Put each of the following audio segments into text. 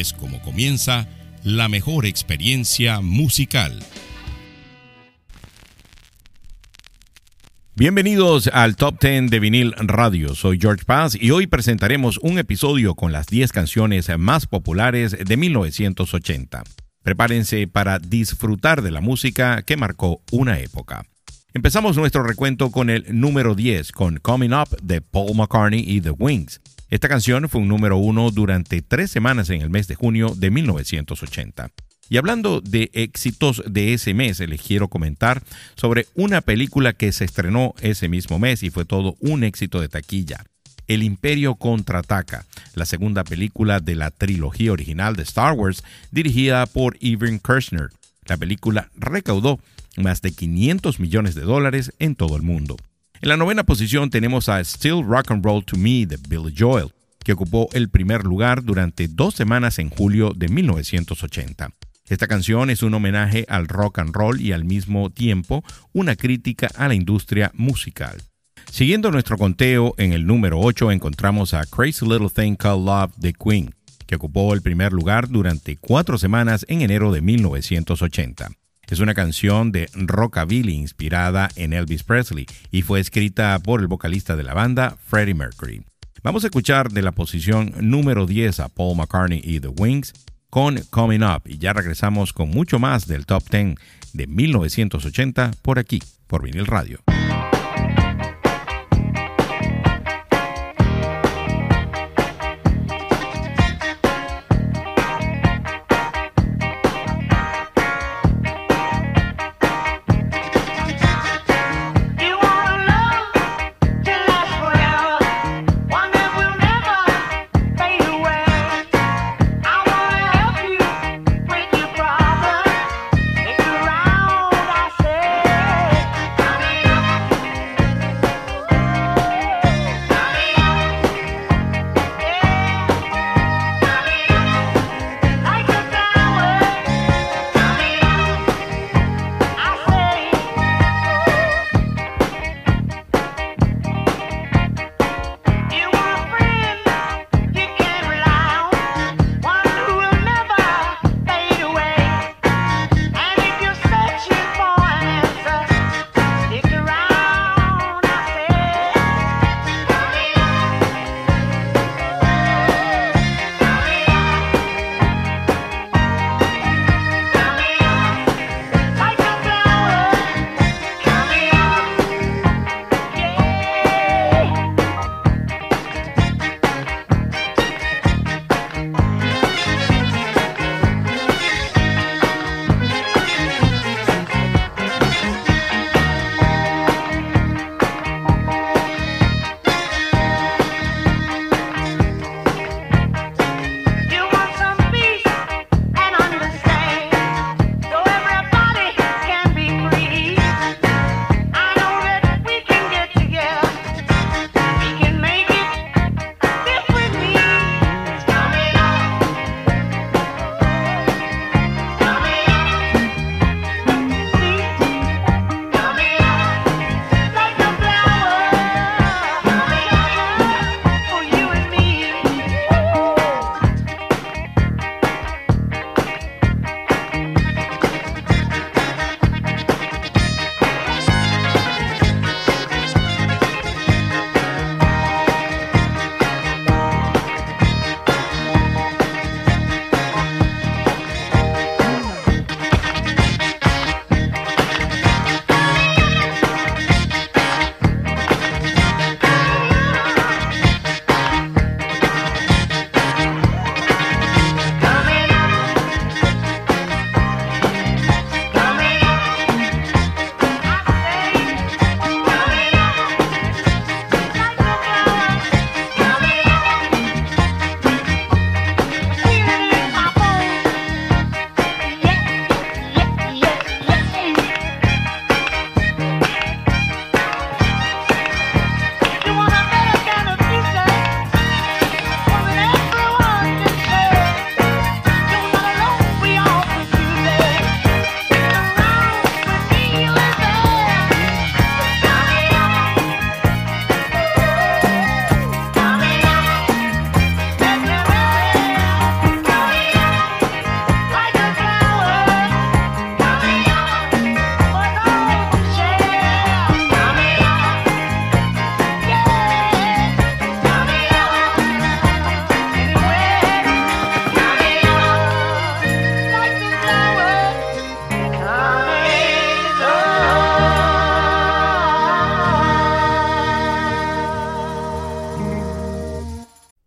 es como comienza la mejor experiencia musical. Bienvenidos al Top 10 de Vinil Radio. Soy George Paz y hoy presentaremos un episodio con las 10 canciones más populares de 1980. Prepárense para disfrutar de la música que marcó una época. Empezamos nuestro recuento con el número 10, con Coming Up de Paul McCartney y The Wings. Esta canción fue un número uno durante tres semanas en el mes de junio de 1980. Y hablando de éxitos de ese mes, les quiero comentar sobre una película que se estrenó ese mismo mes y fue todo un éxito de taquilla. El Imperio contraataca, la segunda película de la trilogía original de Star Wars, dirigida por Evan Kirchner. La película recaudó más de 500 millones de dólares en todo el mundo. En la novena posición tenemos a Still Rock and Roll to Me de Billy Joel, que ocupó el primer lugar durante dos semanas en julio de 1980. Esta canción es un homenaje al rock and roll y al mismo tiempo una crítica a la industria musical. Siguiendo nuestro conteo, en el número 8 encontramos a Crazy Little Thing Called Love de Queen, que ocupó el primer lugar durante cuatro semanas en enero de 1980. Es una canción de rockabilly inspirada en Elvis Presley y fue escrita por el vocalista de la banda, Freddie Mercury. Vamos a escuchar de la posición número 10 a Paul McCartney y The Wings con Coming Up y ya regresamos con mucho más del Top 10 de 1980 por aquí, por Vinil Radio.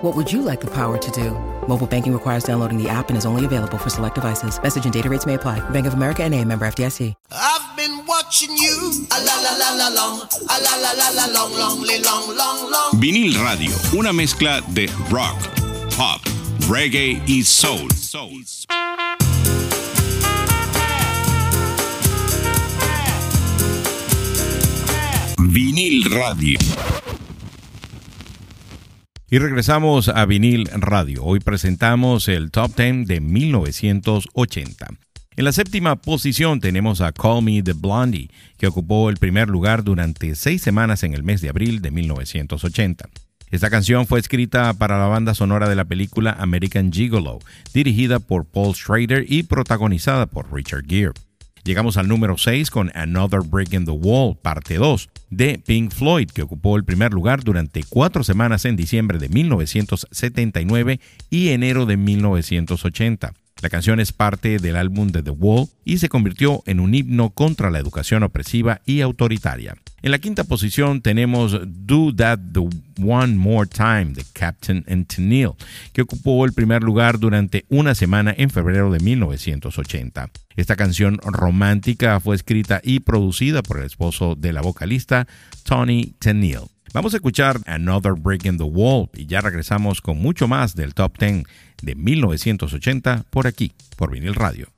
What would you like the power to do? Mobile banking requires downloading the app and is only available for select devices. Message and data rates may apply. Bank of America and a member FDIC. I've been watching you. A la la la la long. A la la la la long, long, long, long, long. Vinil Radio, una mezcla de rock, pop, reggae y soul. soul. Vinil Radio. Y regresamos a Vinil Radio. Hoy presentamos el Top 10 de 1980. En la séptima posición tenemos a Call Me the Blondie, que ocupó el primer lugar durante seis semanas en el mes de abril de 1980. Esta canción fue escrita para la banda sonora de la película American Gigolo, dirigida por Paul Schrader y protagonizada por Richard Gere. Llegamos al número 6 con Another Break in the Wall, parte 2, de Pink Floyd, que ocupó el primer lugar durante cuatro semanas en diciembre de 1979 y enero de 1980. La canción es parte del álbum de The Wall y se convirtió en un himno contra la educación opresiva y autoritaria. En la quinta posición tenemos Do That the One More Time de Captain and Tennille, que ocupó el primer lugar durante una semana en febrero de 1980. Esta canción romántica fue escrita y producida por el esposo de la vocalista Tony Tennille. Vamos a escuchar Another Break in the Wall y ya regresamos con mucho más del Top 10 de 1980 por aquí, por Vinil Radio.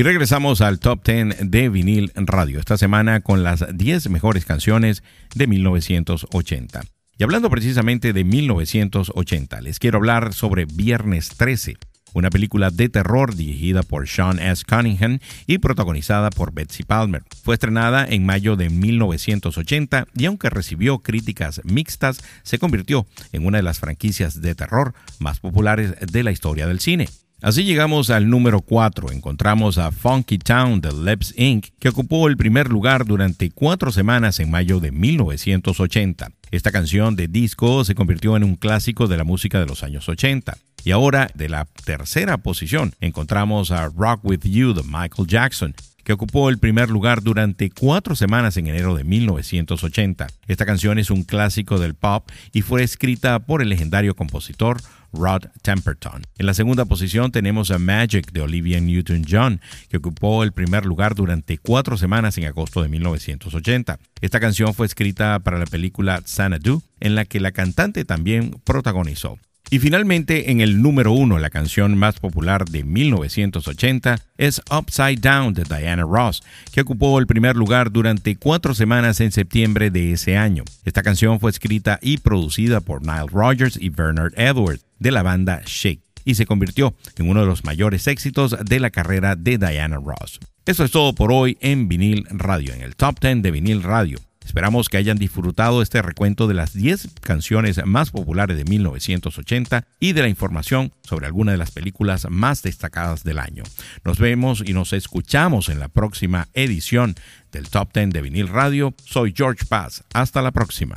Y regresamos al top 10 de vinil radio esta semana con las 10 mejores canciones de 1980. Y hablando precisamente de 1980, les quiero hablar sobre Viernes 13, una película de terror dirigida por Sean S. Cunningham y protagonizada por Betsy Palmer. Fue estrenada en mayo de 1980 y aunque recibió críticas mixtas, se convirtió en una de las franquicias de terror más populares de la historia del cine. Así llegamos al número 4. Encontramos a Funky Town de Lebs Inc., que ocupó el primer lugar durante cuatro semanas en mayo de 1980. Esta canción de disco se convirtió en un clásico de la música de los años 80. Y ahora, de la tercera posición, encontramos a Rock With You de Michael Jackson, que ocupó el primer lugar durante cuatro semanas en enero de 1980. Esta canción es un clásico del pop y fue escrita por el legendario compositor Rod Temperton. En la segunda posición tenemos a Magic de Olivia Newton-John, que ocupó el primer lugar durante cuatro semanas en agosto de 1980. Esta canción fue escrita para la película Xanadu, en la que la cantante también protagonizó. Y finalmente, en el número uno, la canción más popular de 1980 es Upside Down de Diana Ross, que ocupó el primer lugar durante cuatro semanas en septiembre de ese año. Esta canción fue escrita y producida por Nile Rodgers y Bernard Edwards de la banda Shake y se convirtió en uno de los mayores éxitos de la carrera de Diana Ross. Eso es todo por hoy en Vinil Radio, en el Top 10 de Vinil Radio. Esperamos que hayan disfrutado este recuento de las 10 canciones más populares de 1980 y de la información sobre algunas de las películas más destacadas del año. Nos vemos y nos escuchamos en la próxima edición del Top 10 de Vinil Radio. Soy George Paz. Hasta la próxima.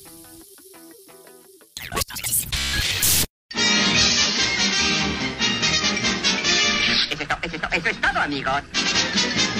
Amigos.